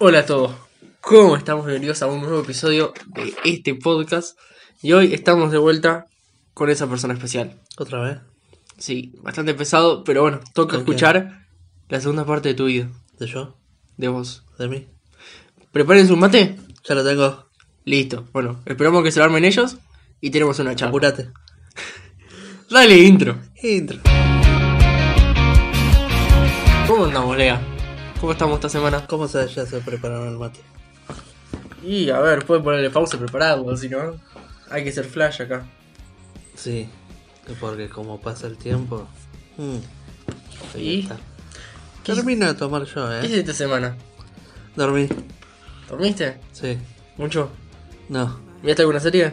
Hola a todos, ¿cómo estamos? Bienvenidos a un nuevo episodio de este podcast. Y hoy estamos de vuelta con esa persona especial. ¿Otra vez? Sí, bastante pesado, pero bueno, toca escuchar la segunda parte de tu vida, ¿De yo? de vos. ¿De mí? ¿Prepárense un mate? Ya lo tengo. Listo. Bueno, esperamos que se lo armen ellos y tenemos una charla. Apurate. Dale intro. Intro. ¿Cómo andamos, Lea? ¿Cómo estamos esta semana? ¿Cómo se ya se prepararon el mate? Y a ver, pueden ponerle pausa y prepararlo, si no, hay que ser flash acá. Sí. Porque como pasa el tiempo. mm, ¿Y? está. Termino de tomar yo, ¿Qué ¿eh? hiciste esta semana? Dormí. ¿Dormiste? Sí. ¿Mucho? No. ¿Viste alguna serie?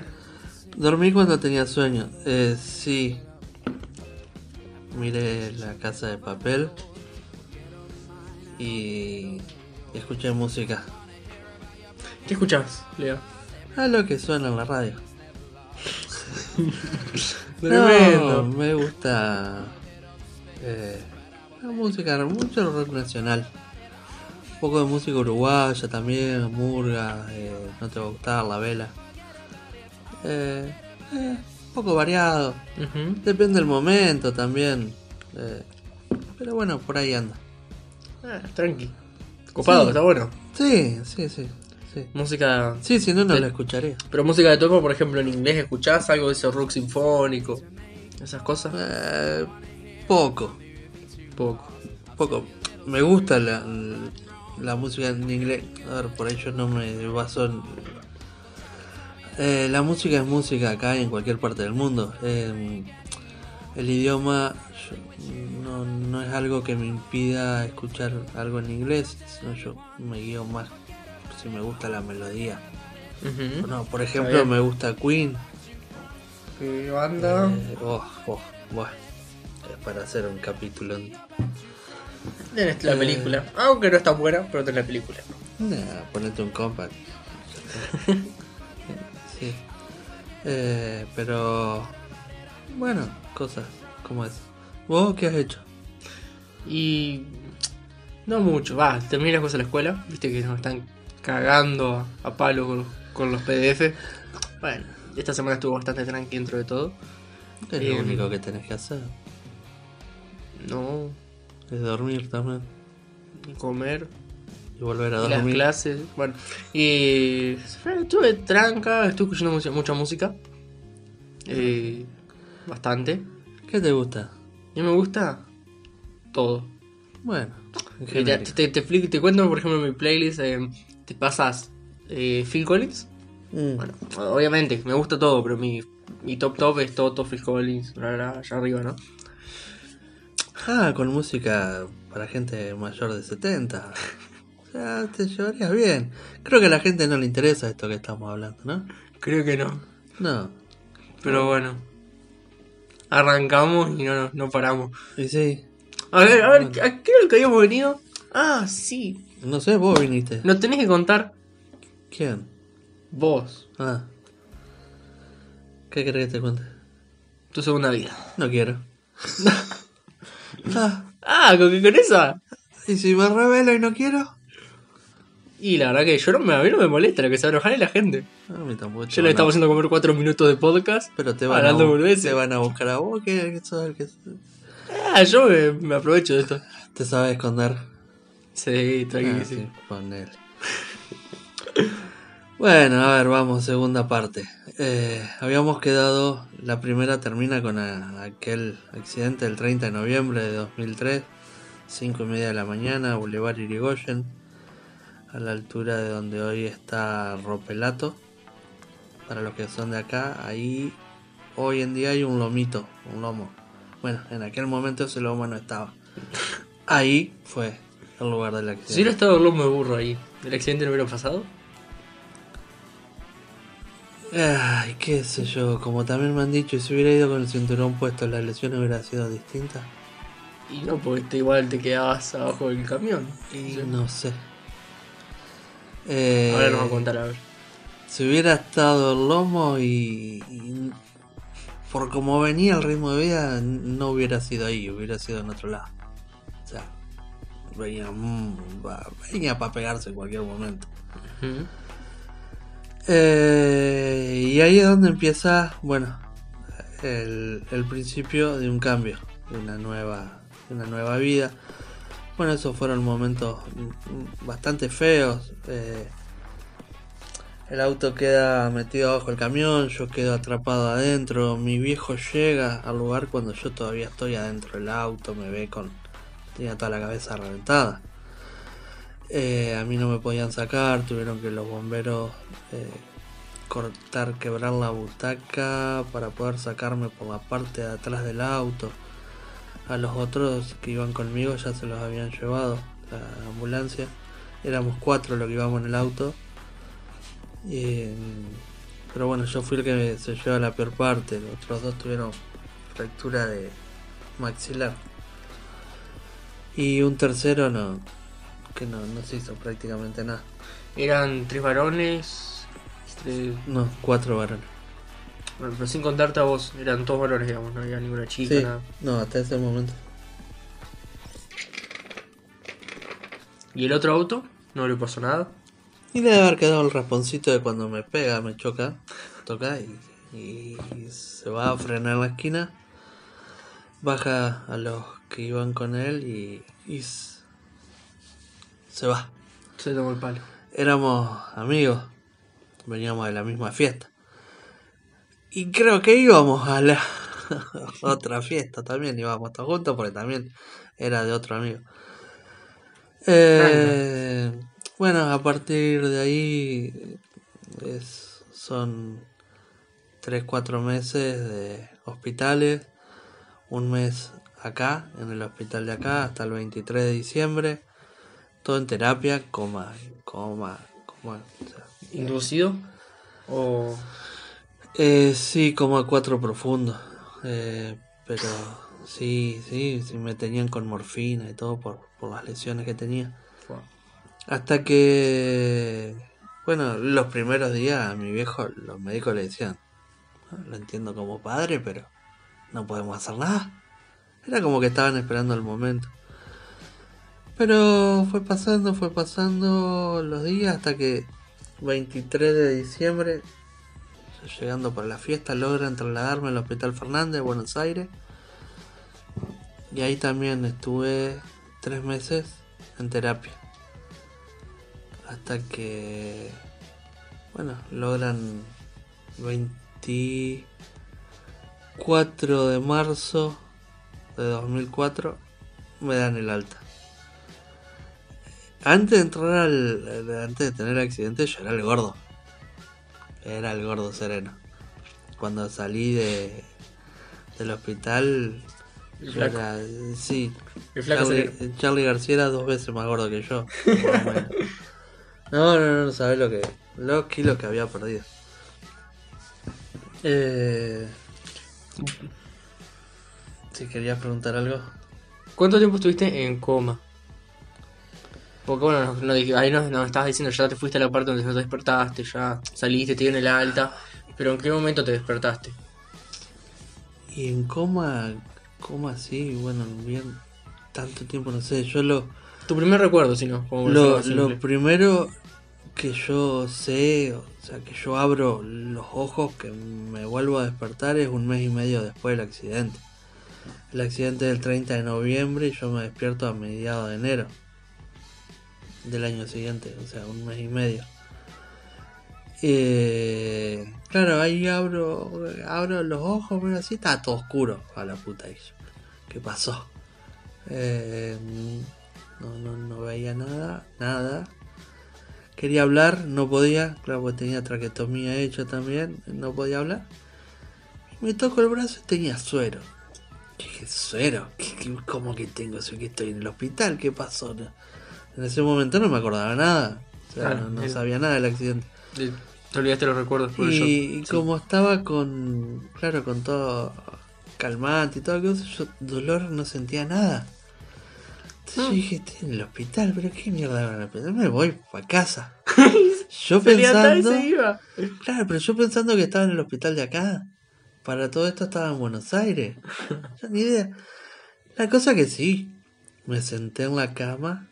Dormí cuando tenía sueño. Eh, sí. Miré la casa de papel. Y escuché música. ¿Qué escuchás, Lea? A lo que suena en la radio. Tremendo. No, me gusta eh, la música, mucho rock nacional. Un poco de música uruguaya también, murga, eh, no te va a gustar, la vela. Eh, eh, un poco variado, depende del momento también. eh, pero bueno, por ahí anda. Ah, tranqui. Copado, Sí. está bueno. Sí, sí, sí. Sí, Música. sí si no, no Sí. la escucharía. Pero música de topo, por ejemplo, en inglés, ¿escuchás algo de ese rock sinfónico? Esas cosas. Eh, poco. Poco. poco. Me gusta la, la música en inglés. A ver, por ello no me baso en. Eh, la música es música acá y en cualquier parte del mundo. Eh, el idioma yo- no, no es algo que me impida escuchar algo en inglés, sino yo me guío más si me gusta la melodía. No, por ejemplo, me gusta Queen. ¿Qué banda? Eh, oh, oh, bueno, es para hacer un capítulo. en- Tenés la eh. película. Aunque no está buena, pero tenés la película. Nah, ponete un compact. sí. Eh, pero. Bueno, cosas como es. ¿Vos qué has hecho? Y. No mucho. Va, terminé las cosas de la escuela. Viste que nos están cagando a, a palo con, con los PDF. Bueno, esta semana estuvo bastante tranqui dentro de todo. Es lo único que tenés que hacer. No, Es dormir también. comer. Y volver a Y las clases. Bueno, y. Estuve tranca, estuve escuchando mucha, mucha música. Eh, bastante. ¿Qué te gusta? Y me gusta todo. Bueno, en Eh, Te, te, te, explico- te cuento, por ejemplo, en mi playlist. eh, te pasas eh, Phil Collins. Mm, Bueno, obviamente, me gusta todo, pero mi, mi top top es Toto, Phil Collins, bla, bla, allá arriba, ¿no? Ah, con música para gente mayor de 70. O sea, te llevarías bien. Creo que a la gente no le interesa esto que estamos hablando, ¿no? Creo que no. No. Pero bueno. Arrancamos y no, no, no paramos. Y sí. A ver, a ver, ¿a qué era lo que habíamos venido? Ah, sí. No sé, vos viniste. Nos tenés que contar ¿Quién? vos, Ah. ¿Qué querés que te cuente? tu segunda vida. No quiero. ah, con que con esa. ¿Y si me revelo y no quiero? Y la verdad que yo no me, a mí no me molesta lo que se enojar es la gente. A mí tampoco. Yo le estamos haciendo comer cuatro minutos de podcast. Pero te van, a, te van a buscar a vos, que sos que Ah, yo me, me aprovecho de esto. te sabe esconder. Sí, tranquilo, Ah, sí. Bueno, a ver, vamos, segunda parte. Eh, habíamos quedado, la primera termina con a- aquel accidente del 30 de noviembre de 2003, 5 y media de la mañana, Boulevard Irigoyen, a la altura de donde hoy está Ropelato. Para los que son de acá, ahí hoy en día hay un lomito, un lomo. Bueno, en aquel momento ese lomo no estaba. Ahí fue el lugar del accidente. Si hubiera estado el lomo de burro ahí, ¿el accidente no hubiera pasado? Ay, qué sé yo, como también me han dicho, si hubiera ido con el cinturón puesto, la lesión hubiera sido distinta. Y no, porque te, igual te quedabas abajo del camión. Y no sé. Eh, Ahora nos va a contar, a ver. Si hubiera estado el lomo y, y por como venía el ritmo de vida, no hubiera sido ahí, hubiera sido en otro lado. O sea, venía, mm, va- venía para pegarse en cualquier momento. Eh, y ahí es donde empieza, bueno, el, el principio de un cambio, de una nueva, de una nueva vida. Bueno, esos fueron momentos bastante feos. eh, el auto queda metido abajo del camión, yo quedo atrapado adentro. Mi viejo llega al lugar cuando yo todavía estoy adentro del auto, me ve con. tenía toda la cabeza reventada. Eh, a mí no me podían sacar, tuvieron que los bomberos eh, cortar, quebrar la butaca para poder sacarme por la parte de atrás del auto. A los otros que iban conmigo ya se los habían llevado la ambulancia. Éramos cuatro los que íbamos en el auto. Y, pero bueno, yo fui el que se lleva la peor parte. Los otros dos tuvieron fractura de maxilar. Y un tercero no, que no, no se hizo prácticamente nada. Eran tres varones. tres- No, cuatro varones. Bueno, pero sin contarte a vos, eran todos varones, digamos, no había ninguna chica, Sí, nada. no, hasta ese momento. ¿Y el otro auto? No le pasó nada. Y debe haber quedado el rasponcito de cuando me pega, me choca, toca y, y se va a frenar en la esquina. Baja a los que iban con él y, y se va. Se tomó el palo. Éramos amigos, veníamos de la misma fiesta. Y creo que íbamos a la otra fiesta también, íbamos todos juntos porque también era de otro amigo. Eh, bueno, a partir de ahí es- son 3-4 meses de hospitales, un mes acá, en el hospital de acá, hasta el 23 de diciembre, todo en terapia, coma, coma, coma. o sea, ¿Inducido? ¿O.? Eh, sí, como a cuatro profundo. Eh, pero sí, sí, sí me tenían con morfina y todo por, por las lesiones que tenía. Hasta que, bueno, los primeros días a mi viejo los médicos le decían, "Ah, lo entiendo como padre, pero no podemos hacer nada. Era como que estaban esperando el momento. Pero fue pasando, fue pasando los días hasta que 23 de diciembre, llegando para la fiesta, logran trasladarme al Hospital Fernández de Buenos Aires. Y ahí también estuve tres meses en terapia. Hasta que, bueno, logran 24 de marzo de 2004, me dan el alta. Antes de entrar al. Antes de tener el accidente, yo era el gordo. Era el gordo sereno. Cuando salí de, del hospital, El flaco. era. Sí, El flaco Charlie, Charlie García era dos veces más gordo que yo. no, no, no, no sabés lo que. Los kilos que había perdido. Eh. Si querías preguntar algo. ¿Cuánto tiempo estuviste en coma? Porque bueno, no, no ahí nos, nos estabas diciendo, ya te fuiste a la parte donde no te despertaste, ya saliste, te dieron el alta, pero ¿en qué momento te despertaste? Y en coma, coma así, bueno, bien, tanto tiempo, no sé, yo lo, Tu primer recuerdo, si no, como lo, primero que yo sé, o sea, que yo abro los ojos, que me vuelvo a despertar, es un mes y medio después del accidente. El accidente del 30 de noviembre y yo me despierto a mediados de enero del año siguiente, o sea, un mes y medio. Eh, claro, ahí abro, abro los ojos, pero así está todo oscuro. A la puta, ¿qué pasó? Eh, no, no, no veía nada, nada. Quería hablar, no podía, claro, porque tenía traquetomía hecha también, no podía hablar. Me toco el brazo y tenía suero. ¿Qué suero? ¿Qué, qué- cómo que tengo eso? que estoy en el hospital? ¿Qué pasó? En ese momento no me acordaba nada. O sea, Claro, no, no el- sabía nada del accidente. De- Te olvidaste los recuerdos por Y, y como estaba con, claro, con todo calmante y todo, yo dolor no sentía nada. Entonces Ah. yo dije, estoy en el hospital, pero qué mierda van a pensar, me voy para casa. yo pensando, se iba. claro, pero yo pensando que estaba en el hospital de acá. Para todo esto estaba en Buenos Aires. Yo ni idea. La cosa que sí, Me senté en la cama,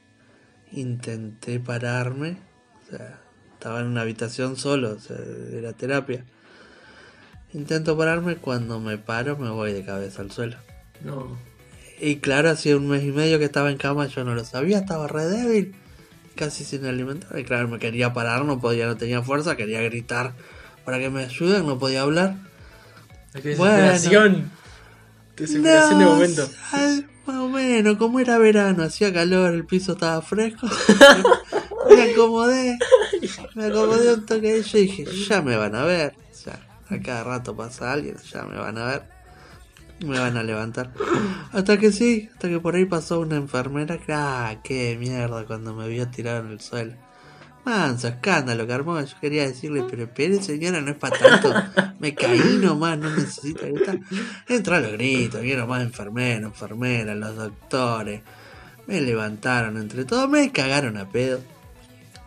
intenté pararme, o sea, estaba en una habitación solo, o sea, era terapia. Intento pararme, cuando me paro me voy de cabeza al suelo. No. Y claro, hacía un mes y medio que estaba en cama, yo no lo sabía, estaba re débil, casi sin alimentar. Y claro, me quería parar, no podía, no tenía fuerza, quería gritar para que me ayuden, no podía hablar. Bueno. desesperación. Desesperación de No, momento. al- más o menos, como era verano, hacía calor, el piso estaba fresco. me acomodé, me acomodé un toque y yo dije, ya me van a ver. O sea, a cada rato pasa alguien, ya me van a ver. Me van a levantar. Hasta que sí, hasta que por ahí pasó una enfermera que, ah, qué mierda, cuando me vio tirado en el suelo. Manso, escándalo, que armó. Yo quería decirle, pero espere señora, no es para tanto. Me caí nomás, no necesito gritar. Entró a los gritos, vieron más enfermeros, enfermeras, los doctores. Me levantaron entre todos, me cagaron a pedo.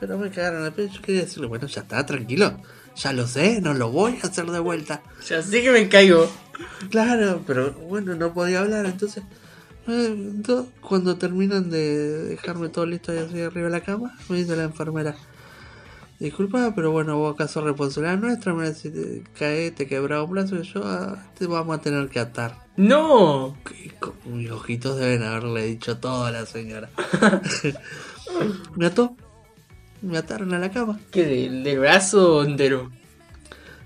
Pero me cagaron a pedo. Yo quería decirle, bueno, ya está, tranquilo. Ya lo sé, no lo voy a hacer de vuelta. Ya sé que me caigo. Claro, pero bueno, no podía hablar, entonces... cuando terminan de dejarme todo listo y así arriba de la cama, me dice la enfermera, disculpa, pero bueno, vos acaso responsabilidad nuestra, mira, si te caes, te quebra un brazo, y yo ah, te vamos a tener que atar. No. Con mis ojitos deben haberle dicho todo a la señora. me ató, me ataron a la cama. ¿Qué? ¿Del, del brazo entero?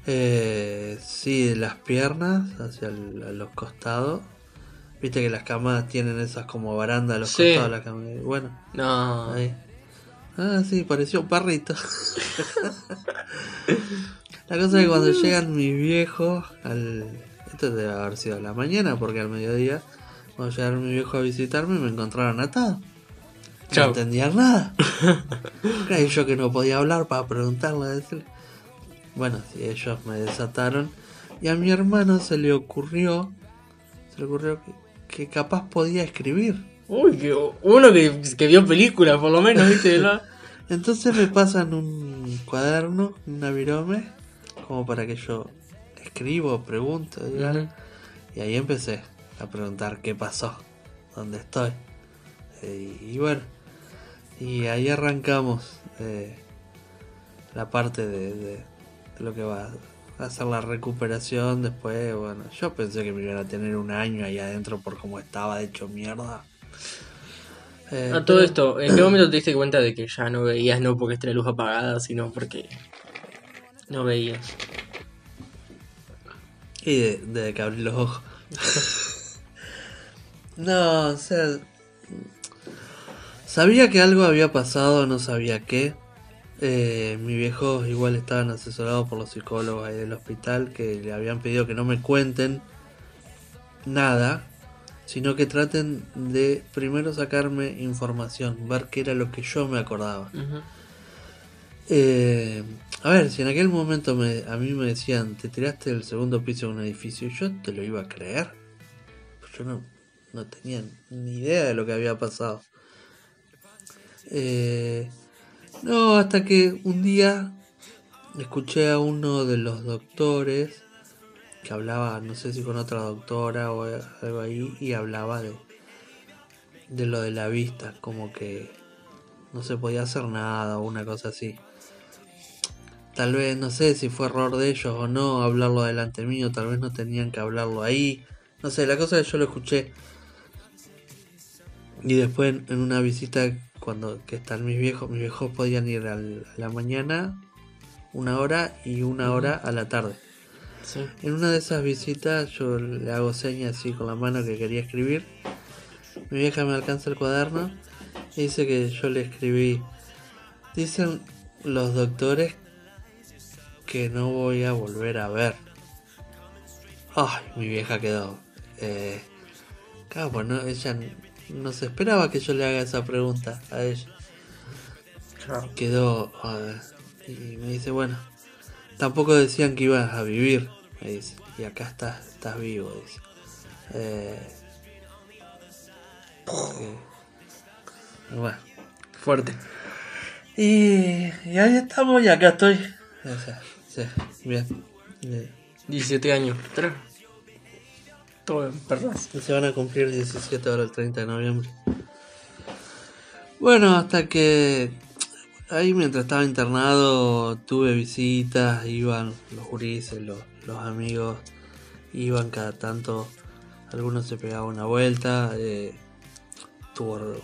Eh, sí, de las piernas hacia el- a los costados. Viste que las camas tienen esas como barandas a los Sí. costados de la cama. Bueno, No. ahí. Ah, sí, pareció un perrito. la cosa es que cuando llegan mis viejos al... Esto debe haber sido a la mañana porque al mediodía, cuando llegaron mis viejos a visitarme me encontraron atado. No Chau. entendían nada. Claro, yo que no podía hablar para preguntarle, decirle. Bueno, sí, ellos me desataron. Y a mi hermano se le ocurrió. Se le ocurrió que, que capaz podía escribir. Uy, que uno que, que vio películas, por lo menos, ¿viste? ¿no? Entonces me pasan un cuaderno, una virome, como para que yo escribo, pregunto. Y ahí empecé a preguntar qué pasó, dónde estoy. Eh, y, bueno, y ahí arrancamos eh, la parte de, de- de lo que va hacer la recuperación. Después, bueno, yo pensé que me iban a tener un año ahí adentro por cómo estaba hecho mierda. Eh, A todo pero- esto, ¿en qué momento te diste cuenta de que ya no veías no porque esté la luz apagada, sino porque no veías? Y de- desde que abrí los ojos. no, o sea. Sabía que algo había pasado, no sabía qué. Eh, mis viejos igual estaban asesorados por los psicólogos ahí del hospital que le habían pedido que no me cuenten nada, sino que traten de primero sacarme información, ver qué era lo que yo me acordaba. Eh, a ver, si en aquel momento me, a mí me decían, te tiraste del segundo piso de un edificio, yo te lo iba a creer. Pues yo no, no tenía ni idea de lo que había pasado. Eh, no, hasta que un día escuché a uno de los doctores que hablaba, no sé si con otra doctora o algo ahí, y hablaba de, de lo de la vista, como que no se podía hacer nada o una cosa así. Tal vez, no sé si fue error de ellos o no hablarlo delante mío, tal vez no tenían que hablarlo ahí. No sé, la cosa es que yo lo escuché. Y después en- en una visita, cuando que están mis viejos, mis viejos podían ir al- a la mañana una hora y una hora a la tarde. Sí. En una de esas visitas yo le hago señas así con la mano que quería escribir. Mi vieja me alcanza el cuaderno y dice que yo le escribí. Dicen los doctores que no voy a volver a ver. Ay, mi vieja quedó. Eh, claro, pues no, ella no se esperaba que yo le haga esa pregunta a ella quedó ah, y me dice bueno tampoco decían que ibas a vivir me dice y acá estás estás vivo dice Eh, eh, bueno Fuerte. y, y ahí estamos y acá estoy O sea, sí, bien Eh, 17 años. Tres. Todo perras. se van a cumplir 17 ahora el 30 de noviembre Bueno, hasta que ahí mientras estaba internado tuve visitas, iban los jurises, los, los amigos, iban cada tanto, algunos se pegaban una vuelta. Eh,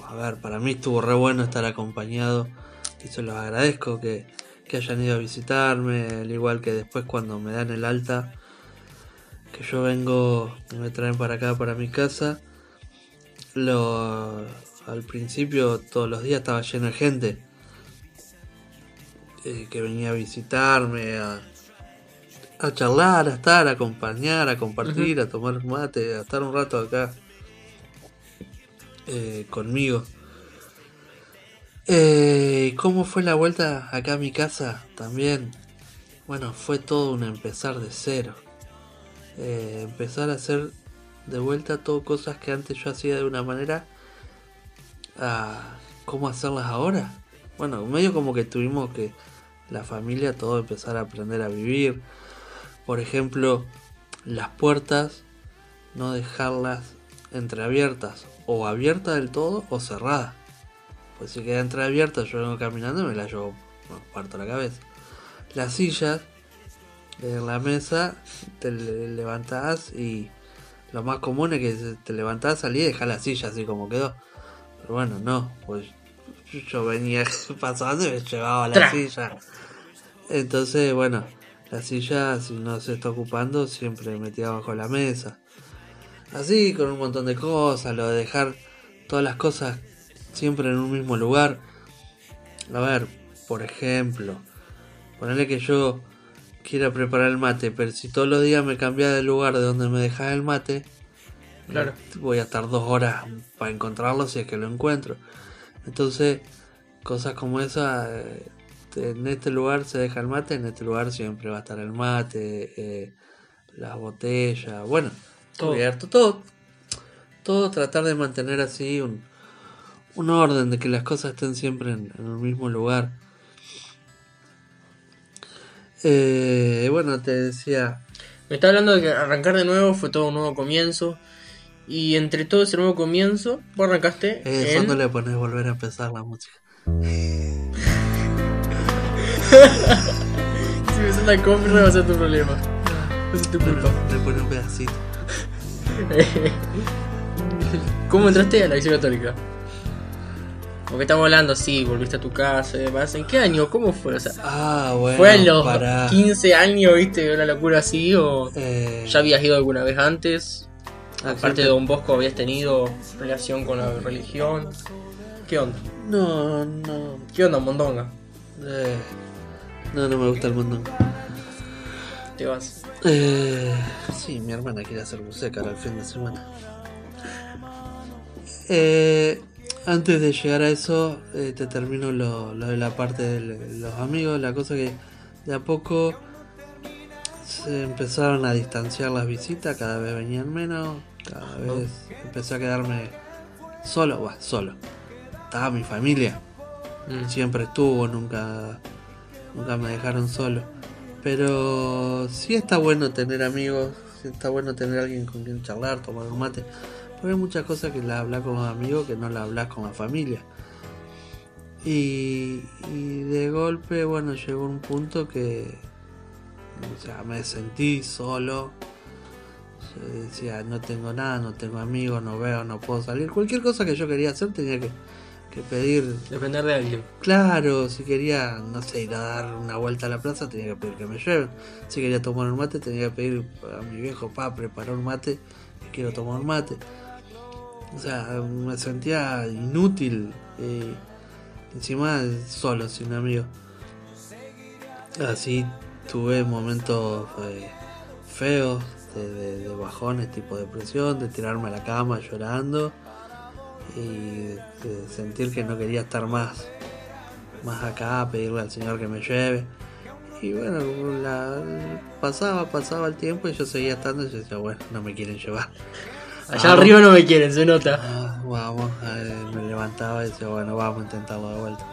a ver, para mí estuvo re bueno estar acompañado y se los agradezco que, que hayan ido a visitarme, al igual que después cuando me dan el alta, que yo vengo, me traen para acá, para mi casa. Lo, al principio todos los días estaba lleno de gente eh, que venía a visitarme, a, a charlar, a estar, a acompañar, a compartir, a tomar mate, a estar un rato acá eh, conmigo. Eh, ¿Cómo fue la vuelta acá a mi casa? También, bueno, fue todo un empezar de cero. Eh, empezar a hacer de vuelta todo cosas que antes yo hacía de una manera a cómo hacerlas ahora. Bueno, medio como que tuvimos que la familia todo empezar a aprender a vivir. Por ejemplo, las puertas no dejarlas entreabiertas o abierta del todo o cerrada. Pues si queda entreabierta, yo vengo caminando y me la llevo, parto la cabeza. Las sillas en la mesa te levantás y lo más común es que te levantás, salís y dejás la silla así como quedó. Pero bueno, no, pues yo venía pasando y me llevaba la silla. Entonces, bueno, la silla si no se está ocupando siempre metida bajo la mesa. Así, con un montón de cosas, lo de dejar todas las cosas siempre en un mismo lugar. A ver, por ejemplo, ponerle que yo quiera preparar el mate, pero si todos los días me cambia de lugar de donde me dejas el mate, claro. voy a estar dos horas para encontrarlo si es que lo encuentro. Entonces, cosas como esa, eh, en este lugar se deja el mate, en este lugar siempre va a estar el mate, eh, las botellas, bueno, todo. abierto, todo, todo tratar de mantener así un, un orden, de que las cosas estén siempre en, el mismo lugar. Eh, bueno, te decía. Me está hablando de que arrancar de nuevo fue todo un nuevo comienzo. Y entre todo ese nuevo comienzo, vos arrancaste. Eh, en... no le pones volver a empezar la música. si me suena copyright va a ser tu problema. Va a ser tu culpa. le pones un pedacito. ¿Cómo entraste a la Iglesia Católica? Porque estamos hablando, sí, volviste a tu casa y demás. ¿En qué año? ¿Cómo fue? O sea, ah, bueno, ¿Fue en los 15 años, viste, una locura así? ¿O eh... ya habías ido alguna vez antes? Aparte de Don Bosco, ¿habías tenido relación con la religión? ¿Qué onda? No, no. ¿Qué onda, Mondonga? Eh, no, no me gusta el Mondonga. ¿Te vas? Eh, sí, mi hermana quiere hacer música al fin de semana. Eh, antes de llegar a eso, eh, te termino lo, de la parte de los amigos. La cosa que de a poco se empezaron a distanciar las visitas, cada vez venían menos, cada vez empecé a quedarme solo, bueno, solo. Estaba mi familia, mm. siempre estuvo, nunca, nunca me dejaron solo. Pero sí está bueno tener amigos, sí está bueno tener alguien con quien charlar, tomar un mate. Porque hay muchas cosas que las hablas con amigos que no las hablas con la familia. Y, de golpe, bueno, llegó un punto que o sea, me sentí solo. decía, no tengo nada, no tengo amigos, no veo, no puedo salir. Cualquier cosa que yo quería hacer tenía que, que pedir. Depender de alguien. Claro, si quería, no sé, ir a dar una vuelta a la plaza, tenía que pedir que me lleven. Si quería tomar un mate, tenía que pedir a mi viejo, pa, preparar un mate, que quiero tomar un mate. O sea, me sentía inútil. Eh, encima solo, sin amigos. Así tuve momentos eh, feos, de, bajones tipo depresión, de tirarme a la cama llorando y de sentir que no quería estar más, más acá, pedirle al Señor que me lleve. Y bueno, pasaba, pasaba el tiempo y yo seguía estando y yo decía, bueno, no me quieren llevar. Allá arriba no me quieren, se nota. Ah, vamos, me levantaba y decía, bueno, vamos a intentarlo de vuelta.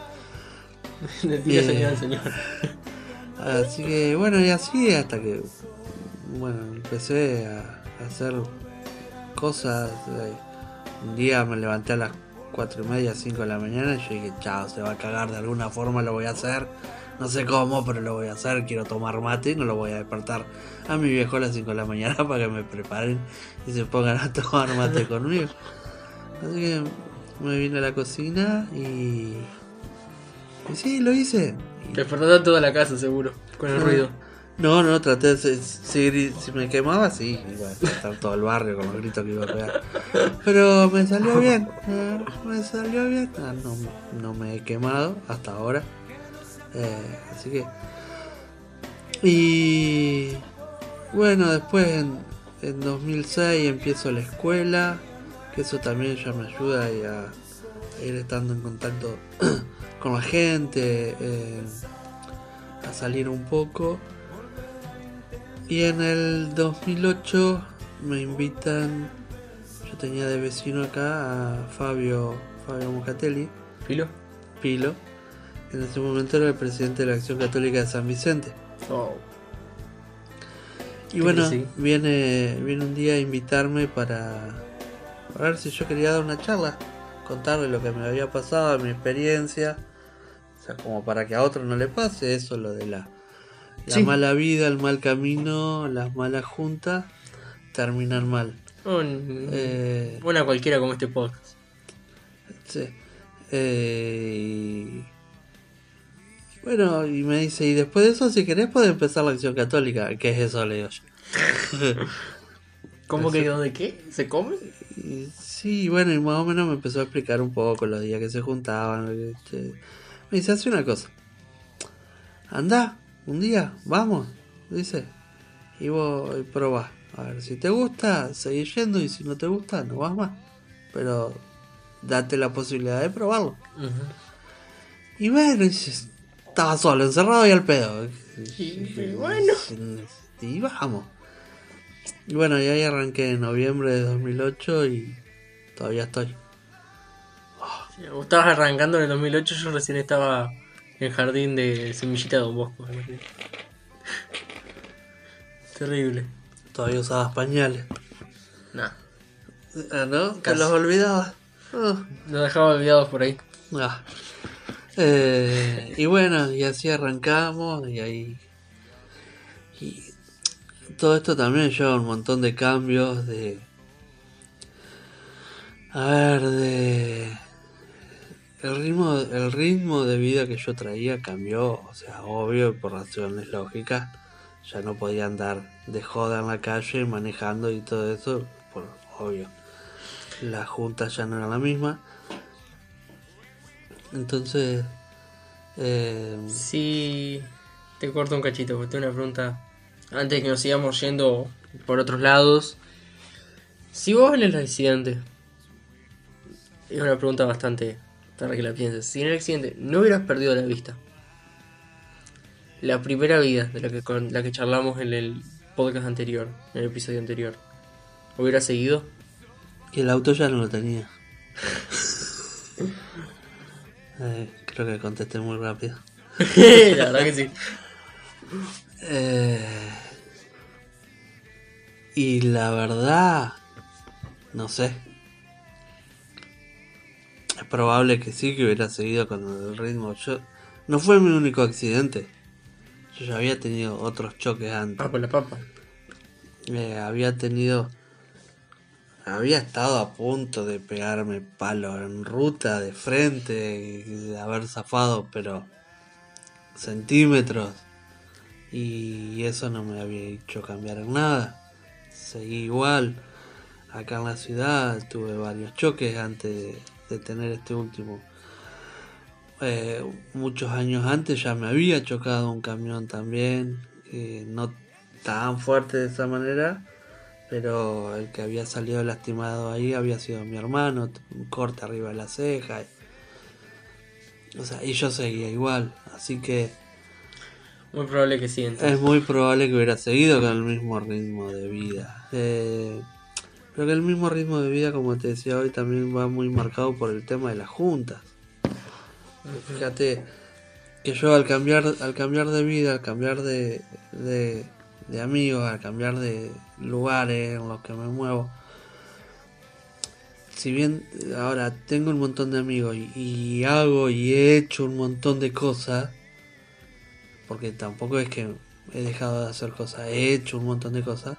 señor, señor. Así que bueno, y así hasta que bueno, empecé a, hacer cosas. Eh, un día me levanté a las 4 y media, 5 de la mañana. Y yo dije, chao, se va a cagar de alguna forma, lo voy a hacer. No sé cómo, pero lo voy a hacer. Quiero tomar mate y no lo voy a despertar a mi viejo a las 5 de la mañana para que me preparen y se pongan a tomar mate conmigo. Así que me vine a la cocina y. Y sí, lo hice. A toda la casa, seguro, con el ruido. No, no, traté de seguir. Si me quemaba, sí, iba a estar todo el barrio con los gritos que iba a pegar. Pero me salió bien, eh, me salió bien. Ah, no, no me he quemado hasta ahora. Eh, así que. Y. Bueno, después en, en 2006 empiezo la escuela. Que eso también ya me ayuda y a, a ir estando en contacto con la gente. eh, a salir un poco. Y en el 2008 me invitan, yo tenía de vecino acá a Fabio, Fabio Mocatelli, ¿Filo? Pilo, en ese momento era el presidente de la Acción Católica de San Vicente. Oh. Y bueno, Sí. viene, viene un día a invitarme para, para ver si yo quería dar una charla, contarle lo que me había pasado, mi experiencia, o sea, como para que a otro no le pase eso, lo de la, la Sí. mala vida, el mal camino, las malas juntas, terminan mal. Un- Eh, Una cualquiera como este podcast. Sí. Eh, Bueno, y me dice, y después de eso, si querés, puede empezar la acción católica. ¿Qué es eso? Le digo yo. ¿Cómo que dónde qué? ¿Se come? Y sí, bueno, y más o menos me empezó a explicar un poco los días que se juntaban. che. Me dice, hace una cosa. Anda, un día, vamos, dice. Y vos y probá. A ver, si te gusta, seguís yendo. Y si no te gusta, no vas más. Pero date la posibilidad de probarlo. Y bueno, se- estaba solo, encerrado y al pedo. Y- bueno. Y vamos. Y bueno, y ahí arranqué en noviembre de 2008 y todavía estoy. Sí, Vos estabas arrancando en el 2008, yo recién estaba en el jardín de Semillita de Don Bosco. Terrible. Todavía usabas pañales. Nah, Ah, ¿no? Te Casi. los olvidabas. Ah. nos dejaba olvidados por ahí. Ah. Eh, y bueno, y así arrancamos y ahí... Y todo esto también lleva un montón de cambios de... A ver, de... El ritmo, el ritmo de vida que yo traía cambió, o sea, obvio, por razones lógicas. Ya no podía andar de joda en la calle manejando y todo eso, por obvio. La junta ya no era la misma. Entonces, eh, Sí, te corto un cachito, porque tengo una pregunta. Antes de que nos sigamos yendo por otros lados. Si vos en el accidente. Es una pregunta bastante para que la pienses. Si en el accidente no hubieras perdido la vista. La primera vida de la que, con la que charlamos en el podcast anterior, en el episodio anterior. ¿Hubieras seguido? y el auto ya no lo tenía. Eh, creo que contesté muy rápido. la verdad que sí. Eh, y la verdad, no sé. Es probable que sí, que hubiera seguido con el ritmo. Yo no fue mi único accidente. Yo ya había tenido otros choques antes. Ah, por la papa. Eh, había tenido. Había estado a punto de pegarme palo en ruta de frente y de haber zafado, pero centímetros. Y eso no me había hecho cambiar en nada. Seguí igual. Acá en la ciudad tuve varios choques antes de, tener este último. Eh, muchos años antes ya me había chocado un camión también. eh, no tan fuerte de esa manera, pero el que había salido lastimado ahí había sido mi hermano, un corte arriba de la ceja. y- o sea, y yo seguía igual, así que Muy probable que sí, entonces. es muy probable que hubiera seguido con el mismo ritmo de vida. Eh, pero que el mismo ritmo de vida, como te decía hoy, también va muy marcado por el tema de las juntas. Fíjate que yo al cambiar, al cambiar de vida, al cambiar de, de, de amigos, al cambiar de lugares en los que me muevo, si bien ahora tengo un montón de amigos y, hago y he hecho un montón de cosas, porque tampoco es que he dejado de hacer cosas, he hecho un montón de cosas,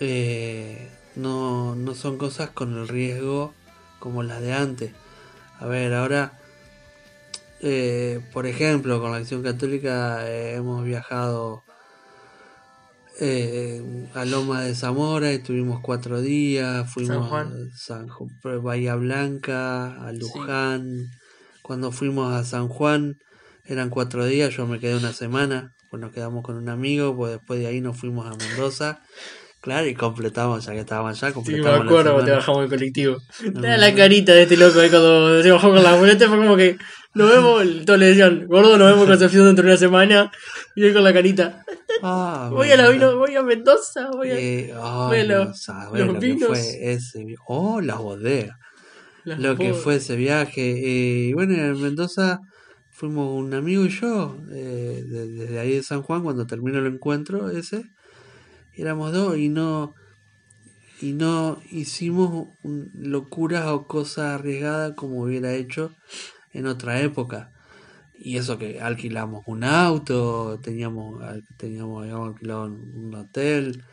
eh, no, no son cosas con el riesgo como las de antes. A ver, ahora, eh, por ejemplo, con la Acción Católica hemos viajado eh, a Loma de Zamora y tuvimos cuatro días, fuimos San Juan. a San Ju- Bahía Blanca, a Luján. Cuando fuimos a San Juan eran cuatro días, yo me quedé una semana, pues nos quedamos con un amigo, pues después de ahí nos fuimos a Mendoza. Claro, y completamos, ya que estábamos allá, Sí, me completamos la acuerdo te bajamos del colectivo. No, la no. carita de este loco ahí cuando se bajó con la boleta. Fue como que nos vemos, todos le decían, gordo, nos vemos en Concepción dentro de una semana. Y él con la carita, Ah, voy a la vino, voy a Mendoza, voy a. Eh, ay, Bueno, no sabés los lo que fue ese Oh, las bodegas. Las Lo que fue ese viaje. eh, y bueno, en Mendoza fuimos un amigo y yo, eh, de- desde ahí de San Juan, cuando terminó el encuentro ese, éramos dos y no y no hicimos locuras o cosas arriesgadas como hubiera hecho en otra época. Y eso que alquilamos un auto, teníamos, teníamos habíamos alquilado un hotel.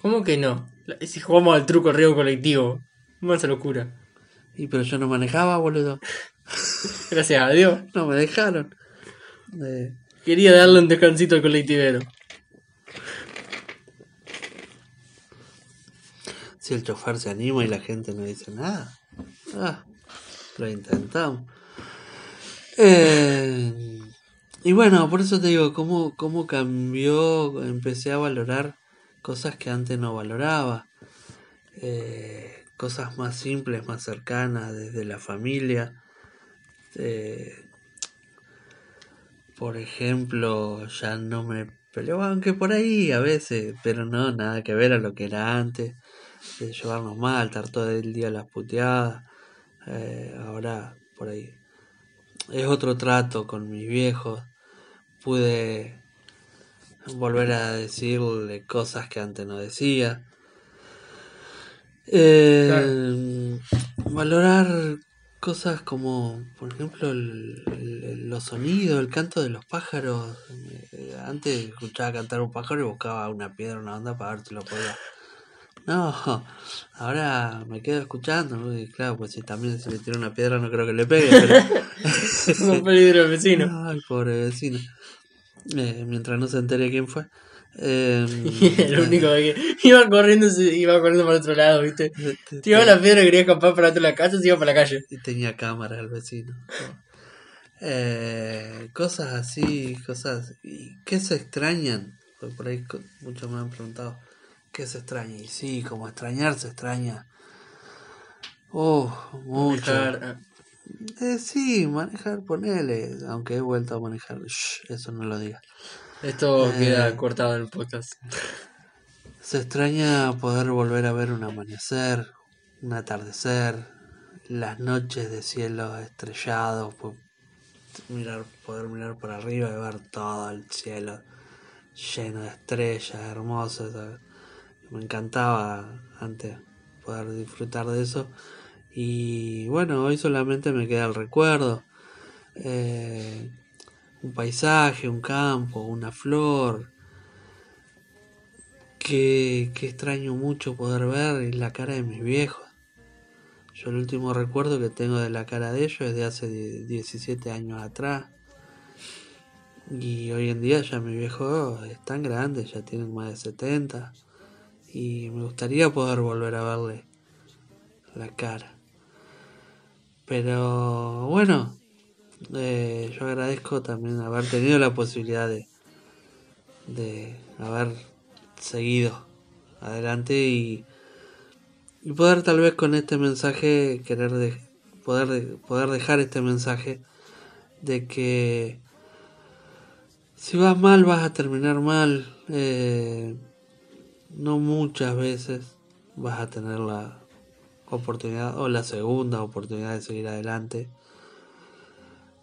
¿Cómo que no? Si jugamos al truco riego colectivo. Más locura. Y pero yo no manejaba, boludo. Gracias a Dios. No me dejaron. Eh, Quería darle un descansito al colectivero. si el chofer se anima y la gente no dice nada. Ah, lo intentamos. Eh, y bueno, por eso te digo, cómo, cómo cambió, empecé a valorar cosas que antes no valoraba. Eh, cosas más simples, más cercanas, desde la familia. Eh, por ejemplo, ya no me peleo, aunque por ahí a veces, pero no, nada que ver a lo que era antes, llevarnos mal, estar todo el día las puteadas. Ahora, por ahí, es otro trato con mis viejos. Pude volver a decirle cosas que antes no decía. Eh, Valorar cosas como, por ejemplo, el- el- los sonidos, el canto de los pájaros. Eh, Antes escuchaba cantar un pájaro y buscaba una piedra, una onda para ver si lo podía. No, ahora me quedo escuchando. Y claro, pues si también se le tira una piedra no creo que le pegue, pero... Un peligro vecino. Ay, pobre vecino. Eh, mientras no se entere quién fue. Eh, el único que iba corriendo, se- iba corriendo para otro lado, ¿viste? te- Tiraba la piedra, quería escapar para la casa, se iba para la calle. y tenía cámara el vecino. Eh, cosas así, cosas. ¿Y qué se extrañan? Porque por ahí muchos me han preguntado. ¿Qué se extraña? Y sí, como extrañar se extraña. Oh, mucho. Manejar, Eh, sí, manejar, ponele. Aunque he vuelto a manejar. Shh, eso no lo digas. Esto Eh. queda cortado en el podcast. Se extraña poder volver a ver un amanecer, un atardecer, las noches de cielo estrellado, mirar, poder mirar por arriba y ver todo el cielo lleno de estrellas hermosas. ¿sabes? Me encantaba antes poder disfrutar de eso. Y bueno, hoy solamente me queda el recuerdo. Eh, un paisaje, un campo, una flor, que, que extraño mucho poder ver es la cara de mis viejos. Yo el último recuerdo que tengo de la cara de ellos es de hace die- 17 años atrás. Y hoy en día ya mis viejos están grandes, ya tienen más de 70. Y me gustaría poder volver a verle la cara. Pero bueno, eh, yo agradezco también haber tenido la posibilidad de, de haber seguido adelante y, y poder tal vez con este mensaje querer de, poder de- poder dejar este mensaje de que si vas mal vas a terminar mal eh, no muchas veces vas a tener la oportunidad o la segunda oportunidad de seguir adelante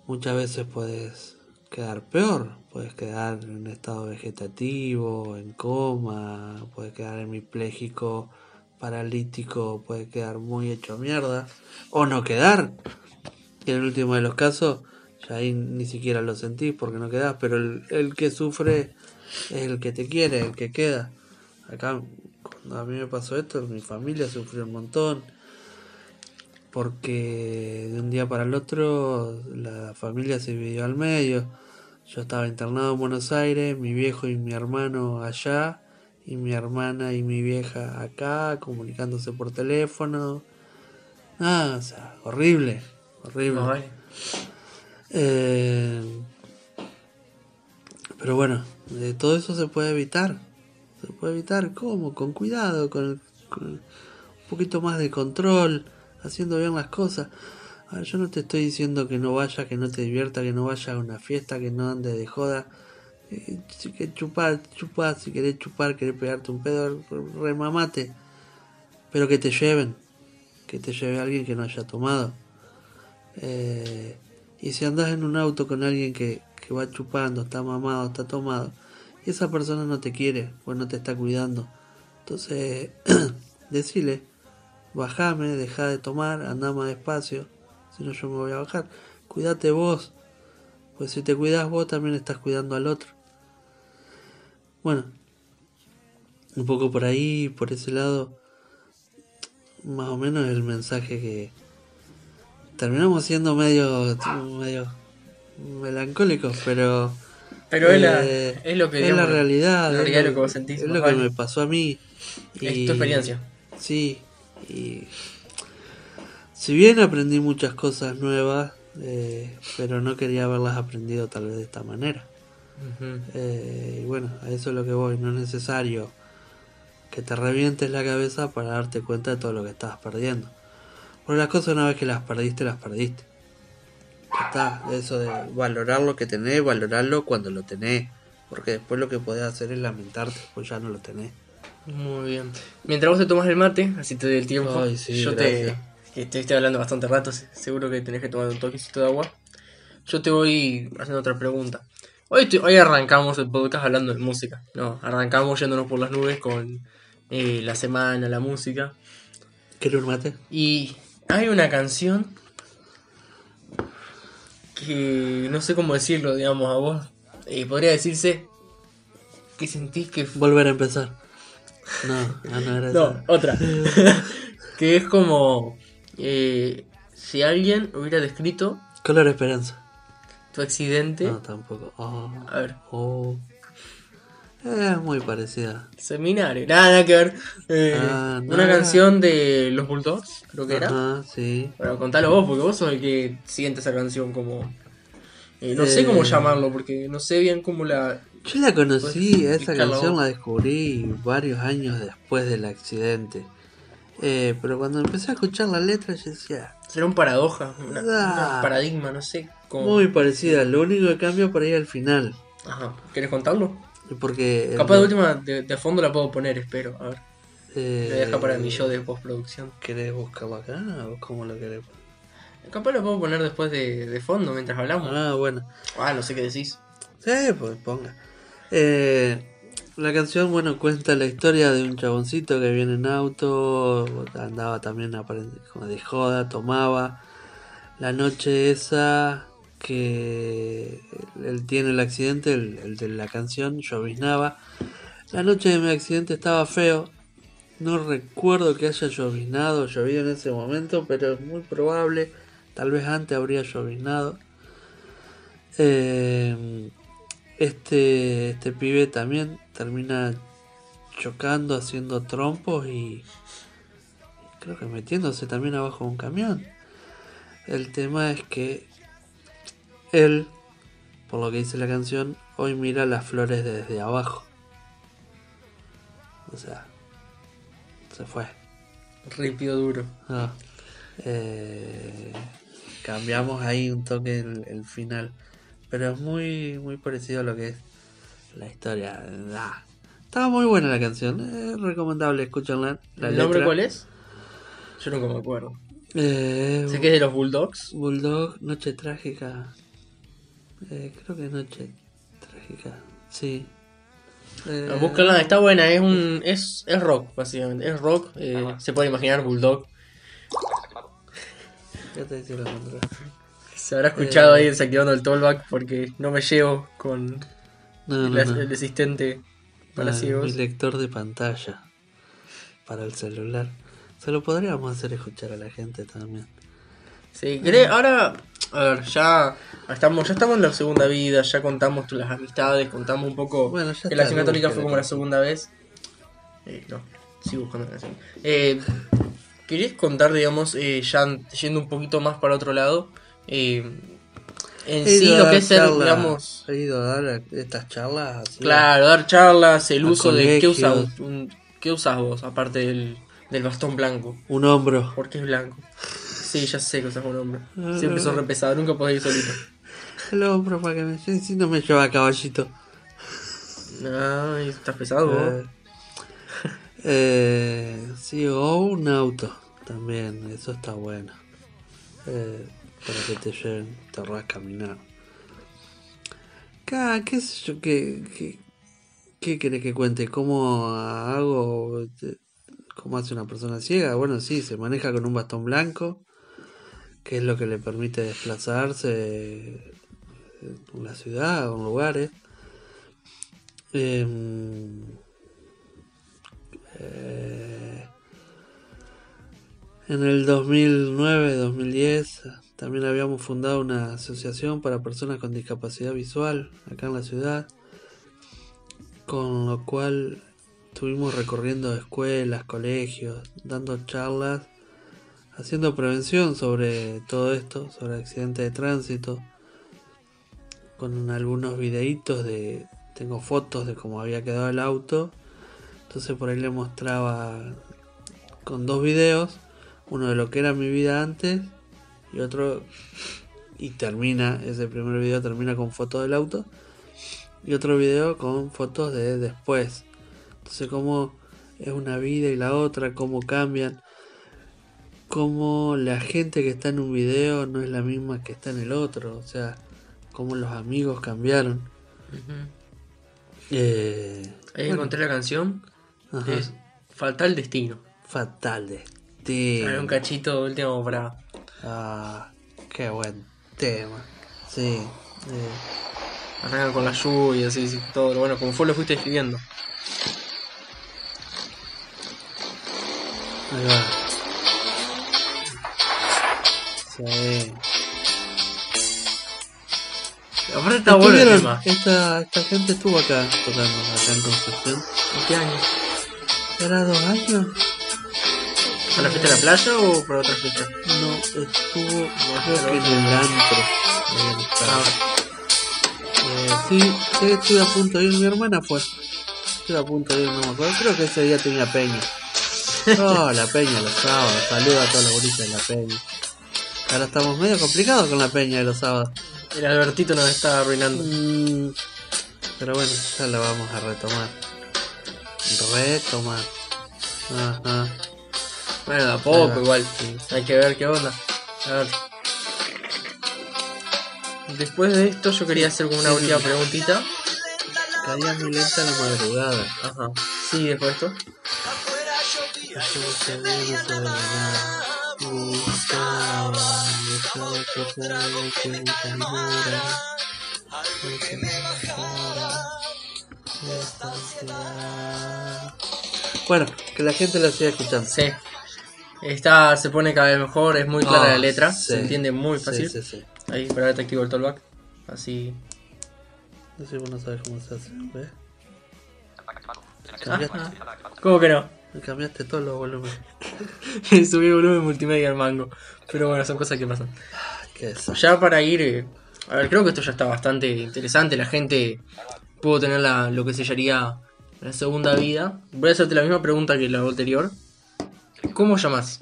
muchas veces puedes quedar peor, puedes quedar en estado vegetativo, en coma, puedes quedar hemipléjico paralítico puede quedar muy hecho mierda. O no quedar. Y en el último de los casos, ya ahí ni siquiera lo sentís porque no quedás. Pero el, el que sufre es el que te quiere, el que queda. Acá, cuando a mí me pasó esto, mi familia sufrió un montón. Porque de un día para el otro la familia se dividió al medio. Yo estaba internado en Buenos Aires, mi viejo y mi hermano allá, y mi hermana y mi vieja acá, comunicándose por teléfono. Ah, o sea, horrible, horrible. No. Eh, pero bueno, de todo eso se puede evitar. Se puede evitar, ¿cómo? Con cuidado, con, con un poquito más de control, haciendo bien las cosas. Yo no te estoy diciendo que no vayas, que no te diviertas, que no vayas a una fiesta, que no andes de joda. Eh, querés chupar, chupar, si querés chupar, querés pegarte un pedo, remamate. Pero que te lleven, que te lleve alguien que no haya tomado. Eh, y si andas en un auto con alguien que, que va chupando, está mamado, está tomado, esa persona no te quiere, pues no te está cuidando. Entonces, decile, bajame, deja de tomar, anda más despacio, si no yo me voy a bajar. Cuídate vos, pues si te cuidas vos también estás cuidando al otro. Bueno, un poco por ahí, por ese lado, más o menos el mensaje que terminamos siendo medio, medio melancólicos, pero Pero es, la, eh, es lo que es digamos, la realidad, la es realidad lo- lo que vos sentís. es más lo que vale. me pasó a mí. Es tu experiencia. Sí, y si bien aprendí muchas cosas nuevas, eh, pero no quería haberlas aprendido tal vez de esta manera. Eh, y bueno, a eso es lo que voy, no es necesario que te revientes la cabeza para darte cuenta de todo lo que estabas perdiendo. Porque las cosas una vez que las perdiste, las perdiste. Está, eso de valorar lo que tenés, valorarlo cuando lo tenés. Porque después lo que podés hacer es lamentarte, pues ya no lo tenés. Muy bien. Mientras vos te tomas el mate, así te doy el tiempo. Ay, sí, yo te, que te estoy hablando bastante rato, se- seguro que tenés que tomar un toquecito de agua. Yo te voy haciendo otra pregunta. Hoy, te- hoy arrancamos el podcast hablando de música. No, arrancamos yéndonos por las nubes con eh, la semana, la música. ¿Querés un mate? Y hay una canción que no sé cómo decirlo, digamos, a vos. eh, podría decirse que sentís que Volver a empezar. No, ah, no era No, otra. que es como eh, si alguien hubiera descrito Color Esperanza. tu accidente. No, tampoco. Oh, A ver, oh. Es muy parecida. seminario. Nada, nada que ver. Eh, Ah, una nada. canción de los Bulldogs, creo que era. Ajá, sí. Bueno, contalo vos, porque vos sos el que siente esa canción como. eh, no sé Eh. cómo llamarlo, porque no sé bien cómo la. Yo la conocí, esa canción la descubrí varios años después del accidente. Eh, pero cuando empecé a escuchar la letra, yo decía, Será un paradoja, una, Ah. un paradigma, no sé. Cómo... muy parecida. Lo único que cambia por ahí al final. Ajá. ¿Querés contarlo? Porque. Capaz de última, de, de fondo la puedo poner, espero. A ver. eh, Me deja para mi show de postproducción. ¿Querés buscarlo acá o cómo lo querés? Capaz lo puedo poner después de, de fondo mientras hablamos. Ah, bueno. Ah, no sé qué decís. Sí, pues ponga. Eh, la canción, bueno, cuenta la historia de un chaboncito que viene en auto, andaba también de joda, tomaba. La noche esa que él tiene el accidente, el, de la canción, lloviznaba. La noche de mi accidente estaba feo. No recuerdo que haya lloviznado llovido en ese momento, pero es muy probable. Tal vez antes habría lloviznado. Eh, este, este pibe también termina chocando, haciendo trompos y creo que metiéndose también abajo de un camión. El tema es que él, por lo que dice la canción, hoy mira las flores desde abajo. O sea, se fue. Ripio duro. No. Eh, cambiamos ahí un toque el, el final. Pero es muy, muy parecido a lo que es la historia. Ah, estaba muy buena la canción. Es recomendable escucharla. La ¿El nombre cuál es? Yo nunca me acuerdo. Eh, Sé que es de los Bulldogs. Bulldog, Noche Trágica. Eh, creo que Noche Trágica. Sí. Eh, Búsquenla, está buena, es un es, es rock, básicamente. Es rock, eh, se puede imaginar Bulldog. ¿Qué te decía la contra? Se habrá escuchado Eh. ahí desactivando el tollback porque no me llevo con No, el, no. el asistente para Ah, ciegos. Mi lector de pantalla para el celular. Se lo podríamos hacer escuchar a la gente también. Sí, ¿querés? ahora, a ver, ya estamos, ya estamos en la segunda vida, ya contamos las amistades, contamos un poco Bueno, ya que la acción católica fue como la segunda vez. Eh, no, sigo buscando la canción. Eh, ¿Querés contar, digamos, eh, ya yendo un poquito más para otro lado? eh, en He sí, lo que es ser, digamos, He ido a dar estas charlas claro, dar charlas, el uso de qué usas, colegios. un- qué usas vos, aparte del, del bastón blanco. Un hombro. ¿Por qué es blanco? Sí, ya sé que usas un hombre. Siempre sos re pesado, nunca podés ir solito. El hombro para que me... Si no me lleva a caballito. Ay, estás pesado vos. Eh, eh, sí, o un auto también, eso está bueno. Eh, para que te lleven, te a caminar. Ca- ¿Qué sé yo? ¿Qué, qué, qué querés que cuente? ¿Cómo hago? ¿Cómo hace una persona ciega? Bueno, sí, se maneja con un bastón blanco, que es lo que le permite desplazarse en la ciudad o en lugares. Em, eh, en el 2009-2010 también habíamos fundado una asociación para personas con discapacidad visual acá en la ciudad, con lo cual estuvimos recorriendo escuelas, colegios, dando charlas, haciendo prevención sobre todo esto, sobre accidentes de tránsito, con algunos videitos de... Tengo fotos de cómo había quedado el auto, entonces por ahí le mostraba con dos videos, uno de lo que era mi vida antes y otro y termina, ese primer video termina con fotos del auto y otro video con fotos de después. Entonces cómo es una vida y la otra, cómo cambian, cómo la gente que está en un video no es la misma que está en el otro, o sea, cómo los amigos cambiaron. Eh, Ahí bueno, encontré la canción. ajá. Es Fatal Destino. Fatal destino. Un cachito último para. Ah, qué buen tema. Sí. eh, Arranca con la lluvia, así, así, todo. Bueno, como fue lo fuiste escribiendo. ahí va. Sí. Aparte está bueno el tema. esta, esta gente estuvo acá tocando, acá en Concepción. ¿En qué año? ¿Era dos años? ¿Para la fiesta de la playa o para otra fiesta? No, estuvo, creo que en el antro. Ah, Eh, sí, sí, estuve a punto de ir. Mi hermana fue. Estuve a punto de ir, no me acuerdo. Creo que ese día tenía peña. Oh, la peña los sábados. Saluda a todos los gurises de la peña. Ahora estamos medio complicados con la peña de los sábados. el Albertito nos está arruinando. Mm, pero bueno, ya la vamos a retomar. Retomar. Ajá. Bueno, de a poco Ah, igual. sí. Hay que ver qué onda. A ver. Después de esto yo quería hacer como una Sí. última preguntita. Caía muy lenta la madrugada. Ajá. Sí, después de esto. Yo no Buscaba, buscaba que que mi caminara. No se me bajara. Esta ansiedad. Bueno, que la gente lo siga escuchando. Sí. Esta se pone cada vez mejor, es muy clara Ah, la letra, sí. se entiende muy Sí, fácil. sí, sí. Ahí, para te activo el tollback. Así. No sé, vos no sabes cómo se hace, ¿ves? Cambiaste, Ajá. ¿Cómo que no? me cambiaste todos los volúmenes. Subí el volumen multimedia al mango. Pero bueno, son cosas que pasan. Qué. Ya para ir. eh, a ver, creo que esto ya está bastante interesante. La gente pudo tener la, lo que se llamaría la segunda vida. Voy a hacerte la misma pregunta que la anterior. ¿Cómo llamas?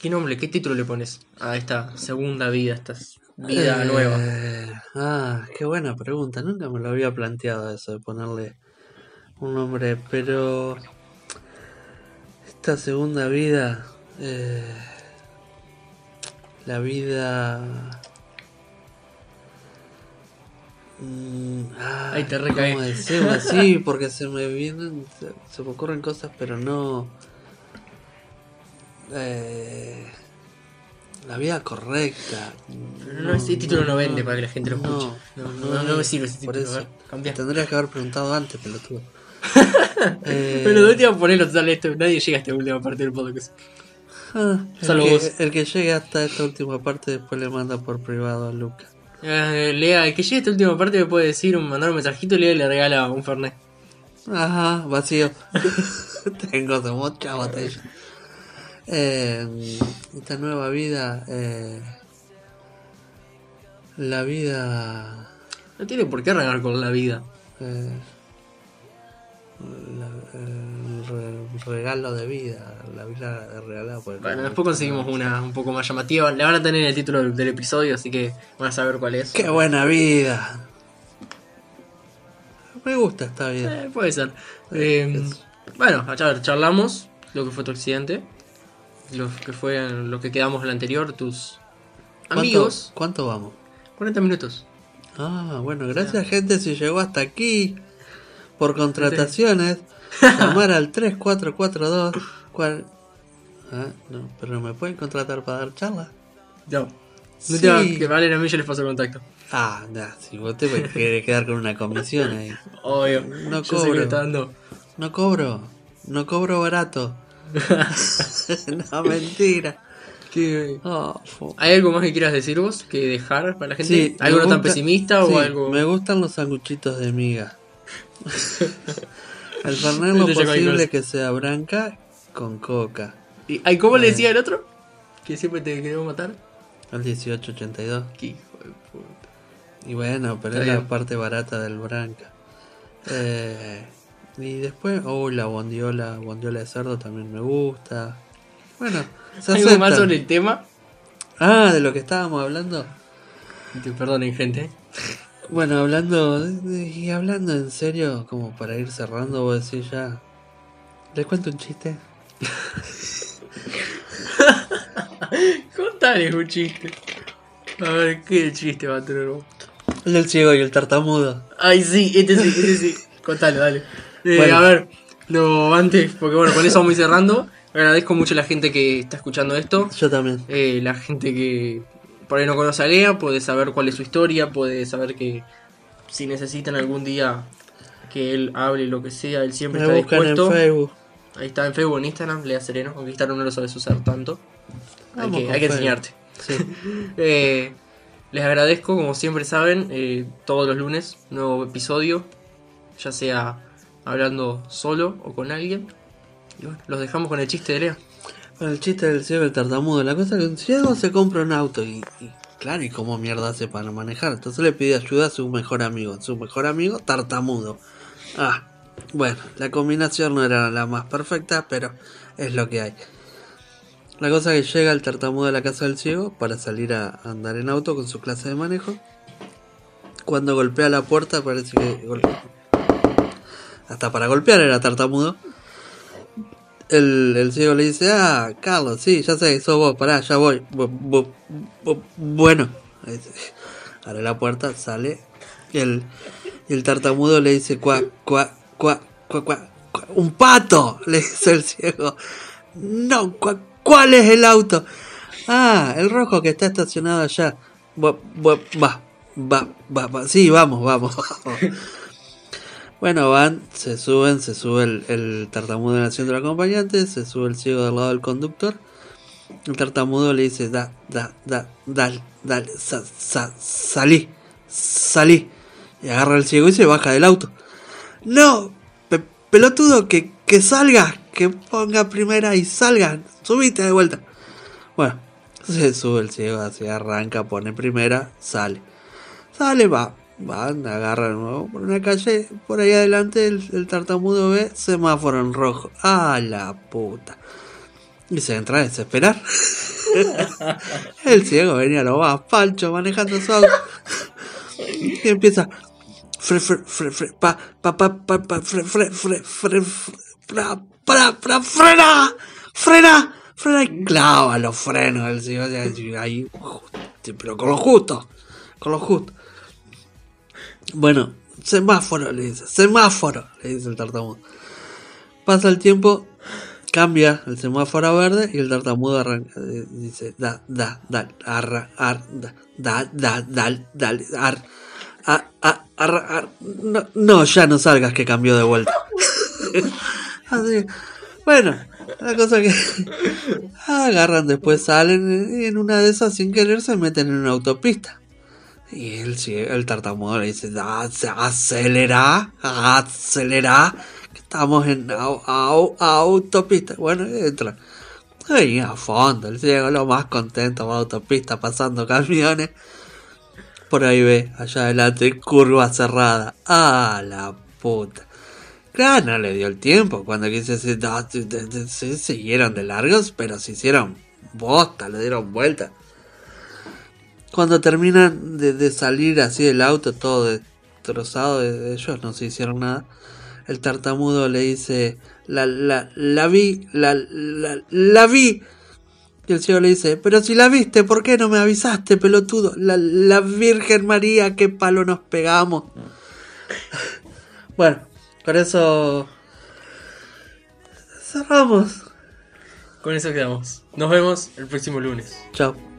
¿Qué nombre, qué título le pones a esta segunda vida, esta vida Eh, nueva? Ah, qué buena pregunta. Nunca me lo había planteado eso de ponerle un nombre, pero esta segunda vida, eh, la vida Mm, ah, Ahí te recaí. ¿cómo decirlo así? Porque se me vienen, se, se me ocurren cosas, pero no. Eh, la vida correcta. No, ese título no vende para que la gente lo escuche. No, no, no me es, sirve ese por título. eso. a ver, cambia. Tendrías que haber preguntado antes, pelotudo. Eh, Pero de última ponerlo sale esto. Nadie llega a esta última parte del podcast. ah, Solo el, vos. que, el que llegue hasta esta última parte después le manda por privado a Luca. Eh, Lea, el que llegue a esta última parte me puede decir, mandar un mensajito y Lea le regala un Fernet. Ajá, vacío. Tengo de mucha botella. Eh, esta nueva vida. Eh, la vida. No tiene por qué regalar con la vida. eh, el re- regalo de vida. La vida regalada por el Bueno, después conseguimos una un poco más llamativa. Le van a tener el título del, del episodio, así que van a saber cuál es. ¡Qué buena vida! Me gusta esta vida. Eh, puede ser. Eh, bueno, a ver, charlamos lo que fue tu accidente. Lo que fue lo que quedamos en el anterior, tus ¿Cuánto- amigos. ¿Cuánto vamos? 40 minutos. Ah, bueno, gracias gente si llegó hasta aquí. Por contrataciones, llamar al 3442. cual- Ah, no, pero no me pueden contratar para dar charlas. No. No Sí. va, que Valen a mí yo les paso el contacto. Ah, nah, si vos te querés quedar con una comisión ahí. Obvio. No yo cobro. dando. No cobro, no cobro barato. no, mentira. ¿Qué- Oh, ¿Hay algo más que quieras decir vos? ¿Que dejar para la gente? Sí, ¿Algo no tan pesimista sí, o algo.? Me gustan los sanguchitos de miga. Fernet lo posible que sea branca con coca. ¿Y, ay, ¿Cómo le Eh. decía el otro? Que siempre te quería matar. Al 1882. Qué hijo de puta. Y bueno, pero Está es la parte barata del branca. Eh, y después, oh, la bondiola, bondiola de cerdo también me gusta. Bueno, se ¿Algo más sobre el tema? Ah, de lo que estábamos hablando. Te perdonen, gente. Bueno, hablando y hablando en serio, como para ir cerrando, vos decís ya. ¿Les cuento un chiste? Contale un chiste. A ver, ¿qué chiste va a tener vos? El del ciego y el tartamudo. Ay, sí, este sí, este sí. Contale, dale. Eh, Bueno. A ver, no, antes, porque bueno, con eso vamos a ir cerrando. Agradezco mucho a la gente que está escuchando esto. Yo también. Eh, la gente que por ahí no conoce a Lea puede saber cuál es su historia, puede saber que si necesitan algún día que él hable lo que sea, él siempre Me está buscan en dispuesto. Facebook. Ahí está en Facebook, en Instagram, Lea Sereno. Conquistar no lo sabes usar tanto. Hay que, hay enseñarte. Sí. Eh, les agradezco, como siempre saben, eh, todos los lunes, nuevo episodio, ya sea hablando solo o con alguien. Y bueno, los dejamos con el chiste de Lea. El chiste del ciego el tartamudo. La cosa es que un ciego se compra un auto y, claro, ¿y cómo mierda hace para manejar? Entonces le pide ayuda a su mejor amigo. Su mejor amigo, tartamudo. Ah, bueno, la combinación no era la más perfecta, pero es lo que hay. La cosa es que llega el tartamudo a la casa del ciego para salir a andar en auto con su clase de manejo. Cuando golpea la puerta parece que... Hasta para golpear era tartamudo. El, el ciego le dice, ah, Carlos, sí, ya sé, sos vos, pará, ya voy. Bu- bu- bu- bueno, abre la puerta, sale. El, el tartamudo le dice, cuá, cuá, cuá, cuá, cuá, un pato, le dice el ciego. No, cuá, ¿cuál es el auto? Ah, el rojo que está estacionado allá. Bu- Va, va, va, va, sí, vamos, vamos, vamos. Bueno, van, se suben, se sube el, tartamudo en el asiento del acompañante, se sube el ciego del lado del conductor. El tartamudo le dice, da, da, da, dale, dale, sa, sa, salí, salí. Y agarra el ciego y se baja del auto. No, pe- pelotudo, que, que salga, que ponga primera y salga, subite de vuelta. Bueno, se sube el ciego, así arranca, pone primera, sale. Sale, va, van, agarra de nuevo por una calle, por ahí adelante el, tartamudo ve semáforo en rojo. ¡Ah, la puta! Y se entra a desesperar. el ciego venía lo más pancho manejando su auto. Y empieza. Fre, fre, fre, fre, pa, pa, pa, pa, pa, fre, fre, fre, fre, frena, frena, frena y clava los frenos el ciego. Ahí, pero con lo justo, con lo justo. Bueno, semáforo, le dice, semáforo, le dice el tartamudo. Pasa el tiempo, cambia el semáforo a verde y el tartamudo arranca, dice, da, da, da, arra, ar, da, da, da, dal, dal, ar, a, a, arra, ar. No, no, ya no salgas que cambió de vuelta. Así, bueno, la cosa que agarran, después salen y en una de esas sin querer se meten en una autopista. Y el, el tartamudo le dice, acelera, acelera, que estamos en au, au, autopista. Bueno, entra. Ahí a fondo, el ciego lo más contento, a autopista pasando camiones. Por ahí ve, allá adelante, curva cerrada. ¡Ah, la puta! Claro, no le dio el tiempo. Cuando quise decir, se siguieron de largos, pero se hicieron bosta, le dieron vuelta. Cuando terminan de, salir así del auto, todo destrozado, de ellos no se hicieron nada. El tartamudo le dice, la, la, la vi, la, la, la vi. Y el ciego le dice, pero si la viste, ¿por qué no me avisaste, pelotudo? La, la Virgen María, qué palo nos pegamos. bueno, con eso cerramos. Con eso quedamos. Nos vemos el próximo lunes. Chao.